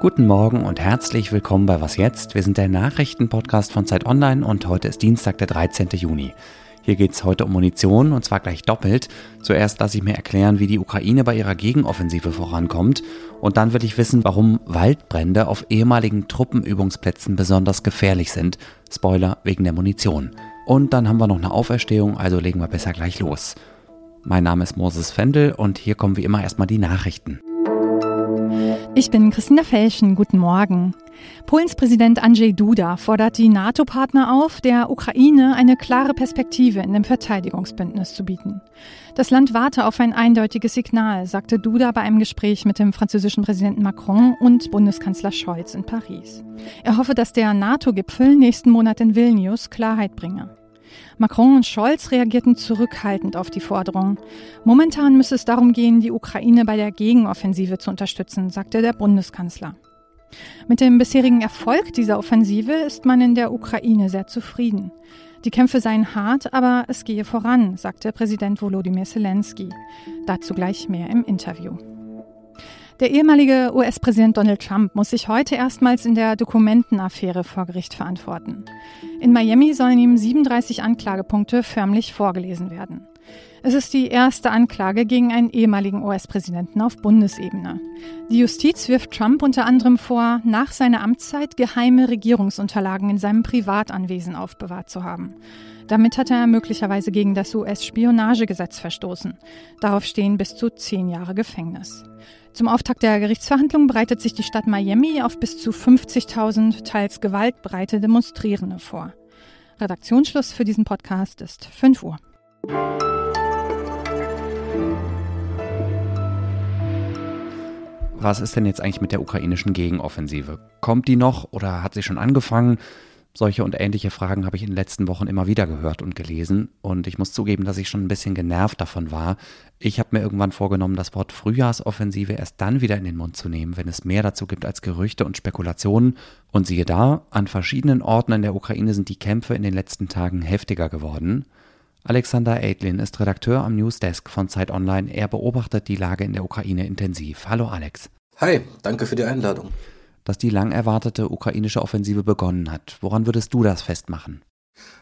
Guten Morgen und herzlich willkommen bei Was jetzt? Wir sind der Nachrichtenpodcast von Zeit Online und heute ist Dienstag, der 13. Juni. Hier geht es heute um Munition und zwar gleich doppelt. Zuerst lasse ich mir erklären, wie die Ukraine bei ihrer Gegenoffensive vorankommt und dann will ich wissen, warum Waldbrände auf ehemaligen Truppenübungsplätzen besonders gefährlich sind. Spoiler wegen der Munition. Und dann haben wir noch eine Auferstehung, also legen wir besser gleich los. Mein Name ist Moses Fendel und hier kommen wie immer erstmal die Nachrichten. Ich bin Christina Felschen. Guten Morgen. Polens Präsident Andrzej Duda fordert die NATO-Partner auf, der Ukraine eine klare Perspektive in dem Verteidigungsbündnis zu bieten. Das Land warte auf ein eindeutiges Signal, sagte Duda bei einem Gespräch mit dem französischen Präsidenten Macron und Bundeskanzler Scholz in Paris. Er hoffe, dass der NATO-Gipfel nächsten Monat in Vilnius Klarheit bringe. Macron und Scholz reagierten zurückhaltend auf die Forderung. Momentan müsse es darum gehen, die Ukraine bei der Gegenoffensive zu unterstützen, sagte der Bundeskanzler. Mit dem bisherigen Erfolg dieser Offensive ist man in der Ukraine sehr zufrieden. Die Kämpfe seien hart, aber es gehe voran, sagte Präsident Volodymyr Zelensky. Dazu gleich mehr im Interview. Der ehemalige US-Präsident Donald Trump muss sich heute erstmals in der Dokumentenaffäre vor Gericht verantworten. In Miami sollen ihm 37 Anklagepunkte förmlich vorgelesen werden. Es ist die erste Anklage gegen einen ehemaligen US-Präsidenten auf Bundesebene. Die Justiz wirft Trump unter anderem vor, nach seiner Amtszeit geheime Regierungsunterlagen in seinem Privatanwesen aufbewahrt zu haben. Damit hat er möglicherweise gegen das US-Spionagegesetz verstoßen. Darauf stehen bis zu zehn Jahre Gefängnis. Zum Auftakt der Gerichtsverhandlung bereitet sich die Stadt Miami auf bis zu 50.000 teils gewaltbereite Demonstrierende vor. Redaktionsschluss für diesen Podcast ist 5 Uhr. Was ist denn jetzt eigentlich mit der ukrainischen Gegenoffensive? Kommt die noch oder hat sie schon angefangen? Solche und ähnliche Fragen habe ich in den letzten Wochen immer wieder gehört und gelesen. Und ich muss zugeben, dass ich schon ein bisschen genervt davon war. Ich habe mir irgendwann vorgenommen, das Wort Frühjahrsoffensive erst dann wieder in den Mund zu nehmen, wenn es mehr dazu gibt als Gerüchte und Spekulationen. Und siehe da, an verschiedenen Orten in der Ukraine sind die Kämpfe in den letzten Tagen heftiger geworden. Alexander Eidlin ist Redakteur am Newsdesk von Zeit Online. Er beobachtet die Lage in der Ukraine intensiv. Hallo Alex. Hi, danke für die Einladung dass die lang erwartete ukrainische Offensive begonnen hat. Woran würdest du das festmachen?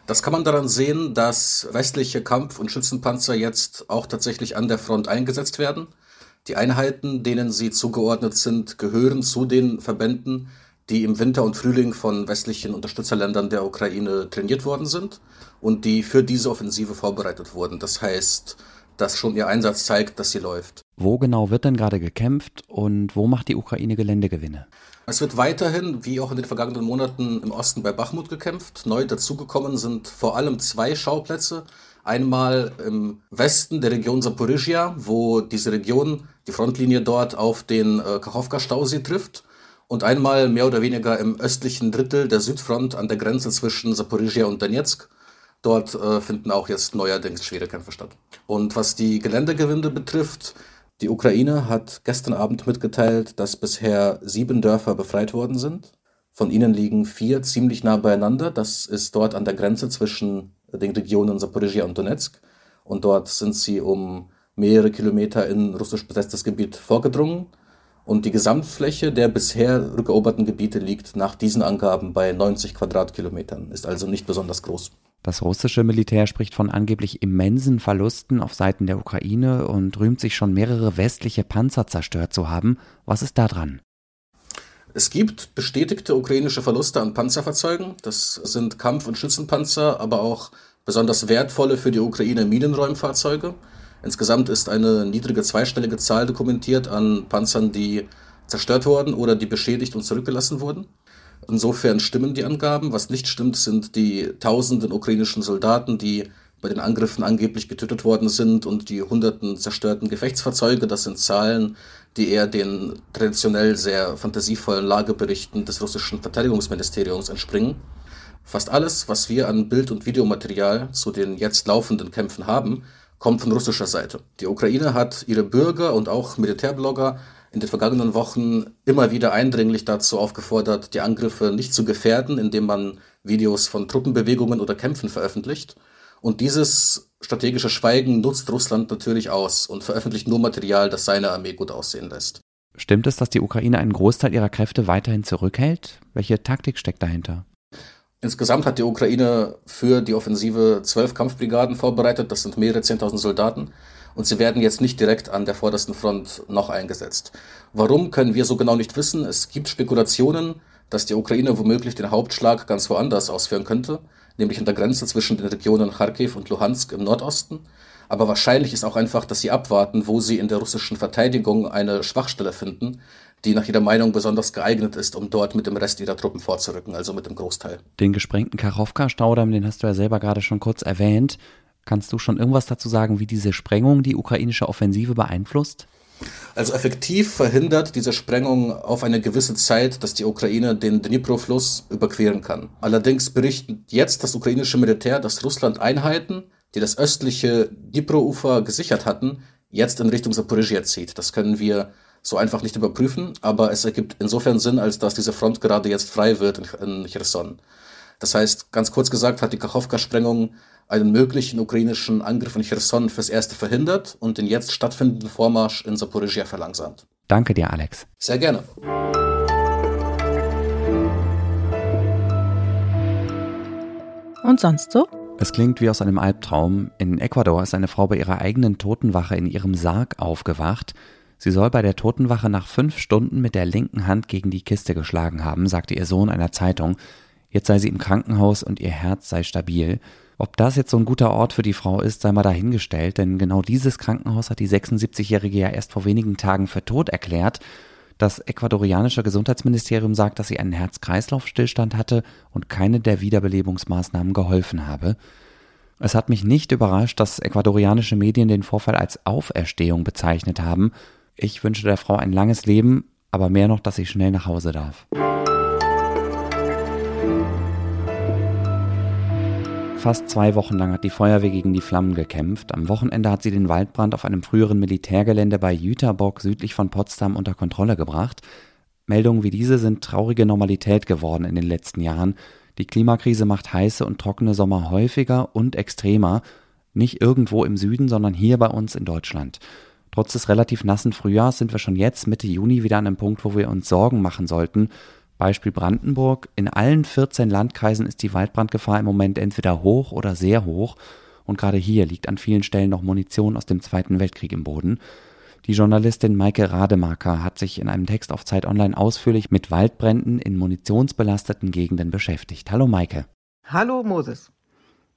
Das kann man daran sehen, dass westliche Kampf- und Schützenpanzer jetzt auch tatsächlich an der Front eingesetzt werden. Die Einheiten, denen sie zugeordnet sind, gehören zu den Verbänden, die im Winter und Frühling von westlichen Unterstützerländern der Ukraine trainiert worden sind und die für diese Offensive vorbereitet wurden. Das heißt, dass schon ihr Einsatz zeigt, dass sie läuft. Wo genau wird denn gerade gekämpft und wo macht die Ukraine Geländegewinne? Es wird weiterhin, wie auch in den vergangenen Monaten, im Osten bei Bachmut gekämpft. Neu dazugekommen sind vor allem zwei Schauplätze. Einmal im Westen der Region Saporizhia, wo diese Region, die Frontlinie dort auf den äh, Kachowka-Stausee trifft. Und einmal mehr oder weniger im östlichen Drittel der Südfront an der Grenze zwischen Saporizhia und Donetsk. Dort äh, finden auch jetzt neuerdings schwere Kämpfe statt. Und was die Geländegewinde betrifft, die Ukraine hat gestern Abend mitgeteilt, dass bisher sieben Dörfer befreit worden sind. Von ihnen liegen vier ziemlich nah beieinander. Das ist dort an der Grenze zwischen den Regionen Saporizhia und Donetsk. Und dort sind sie um mehrere Kilometer in russisch besetztes Gebiet vorgedrungen. Und die Gesamtfläche der bisher rückeroberten Gebiete liegt nach diesen Angaben bei 90 Quadratkilometern, ist also nicht besonders groß. Das russische Militär spricht von angeblich immensen Verlusten auf Seiten der Ukraine und rühmt sich schon mehrere westliche Panzer zerstört zu haben. Was ist da dran? Es gibt bestätigte ukrainische Verluste an Panzerfahrzeugen. Das sind Kampf- und Schützenpanzer, aber auch besonders wertvolle für die Ukraine Minenräumfahrzeuge. Insgesamt ist eine niedrige zweistellige Zahl dokumentiert an Panzern, die zerstört wurden oder die beschädigt und zurückgelassen wurden. Insofern stimmen die Angaben. Was nicht stimmt, sind die tausenden ukrainischen Soldaten, die bei den Angriffen angeblich getötet worden sind und die hunderten zerstörten Gefechtsfahrzeuge. Das sind Zahlen, die eher den traditionell sehr fantasievollen Lageberichten des russischen Verteidigungsministeriums entspringen. Fast alles, was wir an Bild- und Videomaterial zu den jetzt laufenden Kämpfen haben, kommt von russischer Seite. Die Ukraine hat ihre Bürger und auch Militärblogger in den vergangenen Wochen immer wieder eindringlich dazu aufgefordert, die Angriffe nicht zu gefährden, indem man Videos von Truppenbewegungen oder Kämpfen veröffentlicht. Und dieses strategische Schweigen nutzt Russland natürlich aus und veröffentlicht nur Material, das seine Armee gut aussehen lässt. Stimmt es, dass die Ukraine einen Großteil ihrer Kräfte weiterhin zurückhält? Welche Taktik steckt dahinter? Insgesamt hat die Ukraine für die Offensive zwölf Kampfbrigaden vorbereitet. Das sind mehrere Zehntausend Soldaten. Und sie werden jetzt nicht direkt an der vordersten Front noch eingesetzt. Warum können wir so genau nicht wissen? Es gibt Spekulationen, dass die Ukraine womöglich den Hauptschlag ganz woanders ausführen könnte, nämlich an der Grenze zwischen den Regionen Kharkiv und Luhansk im Nordosten. Aber wahrscheinlich ist auch einfach, dass sie abwarten, wo sie in der russischen Verteidigung eine Schwachstelle finden, die nach ihrer Meinung besonders geeignet ist, um dort mit dem Rest ihrer Truppen vorzurücken, also mit dem Großteil. Den gesprengten Kachowka-Staudamm, den hast du ja selber gerade schon kurz erwähnt. Kannst du schon irgendwas dazu sagen, wie diese Sprengung die ukrainische Offensive beeinflusst? Also effektiv verhindert diese Sprengung auf eine gewisse Zeit, dass die Ukraine den Dnipro-Fluss überqueren kann. Allerdings berichtet jetzt das ukrainische Militär, dass Russland Einheiten, die das östliche Dnipro-Ufer gesichert hatten, jetzt in Richtung Saporizhia zieht. Das können wir so einfach nicht überprüfen, aber es ergibt insofern Sinn, als dass diese Front gerade jetzt frei wird in, Cherson. Das heißt, ganz kurz gesagt, hat die Kachowka-Sprengung einen möglichen ukrainischen Angriff in Cherson fürs Erste verhindert und den jetzt stattfindenden Vormarsch in Saporizhia verlangsamt. Danke dir, Alex. Sehr gerne. Und sonst so? Es klingt wie aus einem Albtraum. In Ecuador ist eine Frau bei ihrer eigenen Totenwache in ihrem Sarg aufgewacht. Sie soll bei der Totenwache nach fünf Stunden mit der linken Hand gegen die Kiste geschlagen haben, sagte ihr Sohn einer Zeitung. Jetzt sei sie im Krankenhaus und ihr Herz sei stabil. Ob das jetzt so ein guter Ort für die Frau ist, sei mal dahingestellt, denn genau dieses Krankenhaus hat die 76-Jährige ja erst vor wenigen Tagen für tot erklärt. Das ecuadorianische Gesundheitsministerium sagt, dass sie einen Herz-Kreislauf-Stillstand hatte und keine der Wiederbelebungsmaßnahmen geholfen habe. Es hat mich nicht überrascht, dass ecuadorianische Medien den Vorfall als Auferstehung bezeichnet haben. Ich wünsche der Frau ein langes Leben, aber mehr noch, dass sie schnell nach Hause darf. Fast zwei Wochen lang hat die Feuerwehr gegen die Flammen gekämpft. Am Wochenende hat sie den Waldbrand auf einem früheren Militärgelände bei Jüterbock südlich von Potsdam unter Kontrolle gebracht. Meldungen wie diese sind traurige Normalität geworden in den letzten Jahren. Die Klimakrise macht heiße und trockene Sommer häufiger und extremer. Nicht irgendwo im Süden, sondern hier bei uns in Deutschland. Trotz des relativ nassen Frühjahrs sind wir schon jetzt Mitte Juni wieder an einem Punkt, wo wir uns Sorgen machen sollten. Beispiel Brandenburg. In allen 14 Landkreisen ist die Waldbrandgefahr im Moment entweder hoch oder sehr hoch. Und gerade hier liegt an vielen Stellen noch Munition aus dem Zweiten Weltkrieg im Boden. Die Journalistin Maike Rademacher hat sich in einem Text auf Zeit Online ausführlich mit Waldbränden in munitionsbelasteten Gegenden beschäftigt. Hallo Maike. Hallo Moses.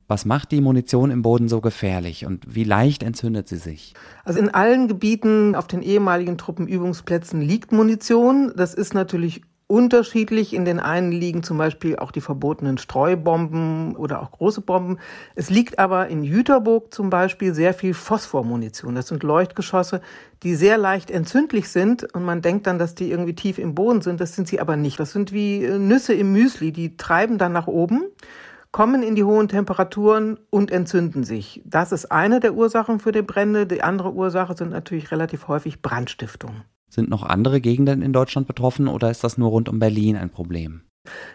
Was macht die Munition im Boden so gefährlich und wie leicht entzündet sie sich? Also in allen Gebieten auf den ehemaligen Truppenübungsplätzen liegt Munition. Das ist natürlich unterschiedlich. In den einen liegen zum Beispiel auch die verbotenen Streubomben oder auch große Bomben. Es liegt aber in Jüterburg zum Beispiel sehr viel Phosphormunition. Das sind Leuchtgeschosse, die sehr leicht entzündlich sind und man denkt dann, dass die irgendwie tief im Boden sind. Das sind sie aber nicht. Das sind wie äh, Nüsse im Müsli. Die treiben dann nach oben kommen in die hohen Temperaturen und entzünden sich. Das ist eine der Ursachen für die Brände. Die andere Ursache sind natürlich relativ häufig Brandstiftungen. Sind noch andere Gegenden in Deutschland betroffen oder ist das nur rund um Berlin ein Problem?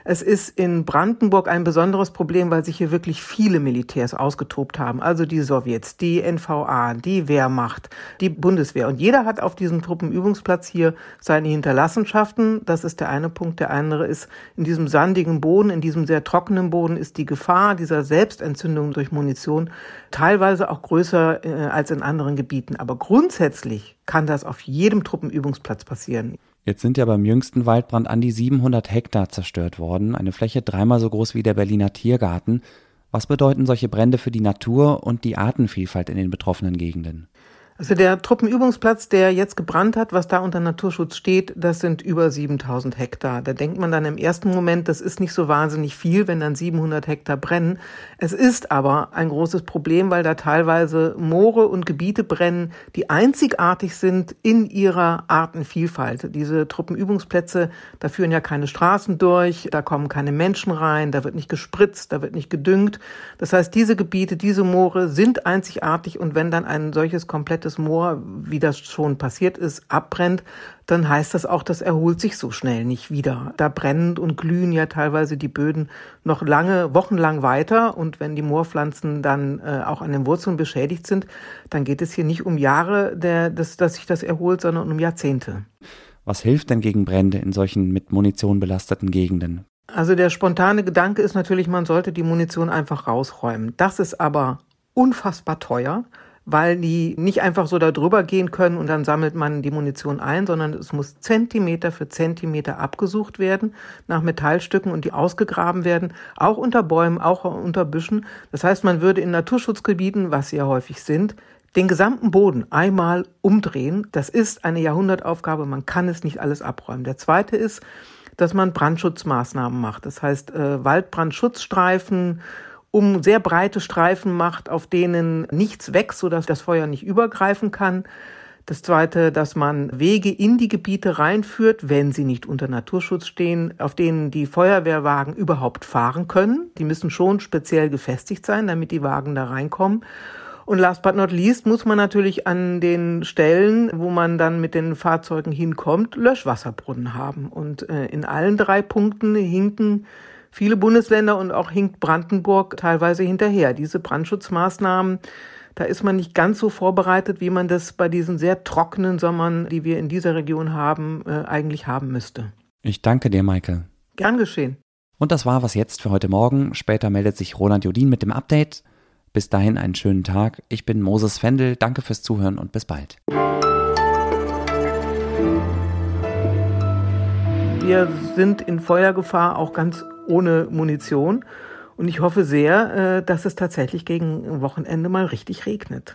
Es ist in Brandenburg ein besonderes Problem, weil sich hier wirklich viele Militärs ausgetobt haben. Also die Sowjets, die NVA, die Wehrmacht, die Bundeswehr. Und jeder hat auf diesem Truppenübungsplatz hier seine Hinterlassenschaften. Das ist der eine Punkt. Der andere ist, in diesem sandigen Boden, in diesem sehr trockenen Boden ist die Gefahr dieser Selbstentzündung durch Munition teilweise auch größer äh, als in anderen Gebieten. Aber grundsätzlich kann das auf jedem Truppenübungsplatz passieren. Jetzt sind ja beim jüngsten Waldbrand an die 700 Hektar zerstört worden, eine Fläche dreimal so groß wie der Berliner Tiergarten. Was bedeuten solche Brände für die Natur und die Artenvielfalt in den betroffenen Gegenden? Also der Truppenübungsplatz, der jetzt gebrannt hat, was da unter Naturschutz steht, das sind über 7000 Hektar. Da denkt man dann im ersten Moment, das ist nicht so wahnsinnig viel, wenn dann 700 Hektar brennen. Es ist aber ein großes Problem, weil da teilweise Moore und Gebiete brennen, die einzigartig sind in ihrer Artenvielfalt. Diese Truppenübungsplätze, da führen ja keine Straßen durch, da kommen keine Menschen rein, da wird nicht gespritzt, da wird nicht gedüngt. Das heißt, diese Gebiete, diese Moore sind einzigartig und wenn dann ein solches komplettes komplettes Moor, wie das schon passiert ist, abbrennt, dann heißt das auch, das erholt sich so schnell nicht wieder. Da brennen und glühen ja teilweise die Böden noch lange, wochenlang weiter. Und wenn die Moorpflanzen dann äh, auch an den Wurzeln beschädigt sind, dann geht es hier nicht um Jahre, der, dass, dass sich das erholt, sondern um Jahrzehnte. Was hilft denn gegen Brände in solchen mit Munition belasteten Gegenden? Also der spontane Gedanke ist natürlich, man sollte die Munition einfach rausräumen. Das ist aber unfassbar teuer, weil die nicht einfach so da drüber gehen können und dann sammelt man die Munition ein, sondern es muss Zentimeter für Zentimeter abgesucht werden nach Metallstücken und die ausgegraben werden, auch unter Bäumen, auch unter Büschen. Das heißt, man würde in Naturschutzgebieten, was sie ja häufig sind, den gesamten Boden einmal umdrehen. Das ist eine Jahrhundertaufgabe, man kann es nicht alles abräumen. Der zweite ist, dass man Brandschutzmaßnahmen macht. Das heißt, äh, Waldbrandschutzstreifen, um sehr breite Streifen macht, auf denen nichts wächst, sodass das Feuer nicht übergreifen kann. Das zweite, dass man Wege in die Gebiete reinführt, wenn sie nicht unter Naturschutz stehen, auf denen die Feuerwehrwagen überhaupt fahren können. Die müssen schon speziell gefestigt sein, damit die Wagen da reinkommen. Und last but not least muss man natürlich an den Stellen, wo man dann mit den Fahrzeugen hinkommt, Löschwasserbrunnen haben. Und äh, in allen drei Punkten hinken viele Bundesländer und auch hinkt Brandenburg teilweise hinterher. Diese Brandschutzmaßnahmen, da ist man nicht ganz so vorbereitet, wie man das bei diesen sehr trockenen Sommern, die wir in dieser Region haben, äh, eigentlich haben müsste. Ich danke dir, Maike. Gern geschehen. Und das war was jetzt für heute Morgen. Später meldet sich Roland Jodin mit dem Update. Bis dahin einen schönen Tag. Ich bin Moses Fendel. Danke fürs Zuhören und bis bald. Wir sind in Feuergefahr auch ganz ohne Munition. Und ich hoffe sehr, äh, dass es tatsächlich gegen Wochenende mal richtig regnet.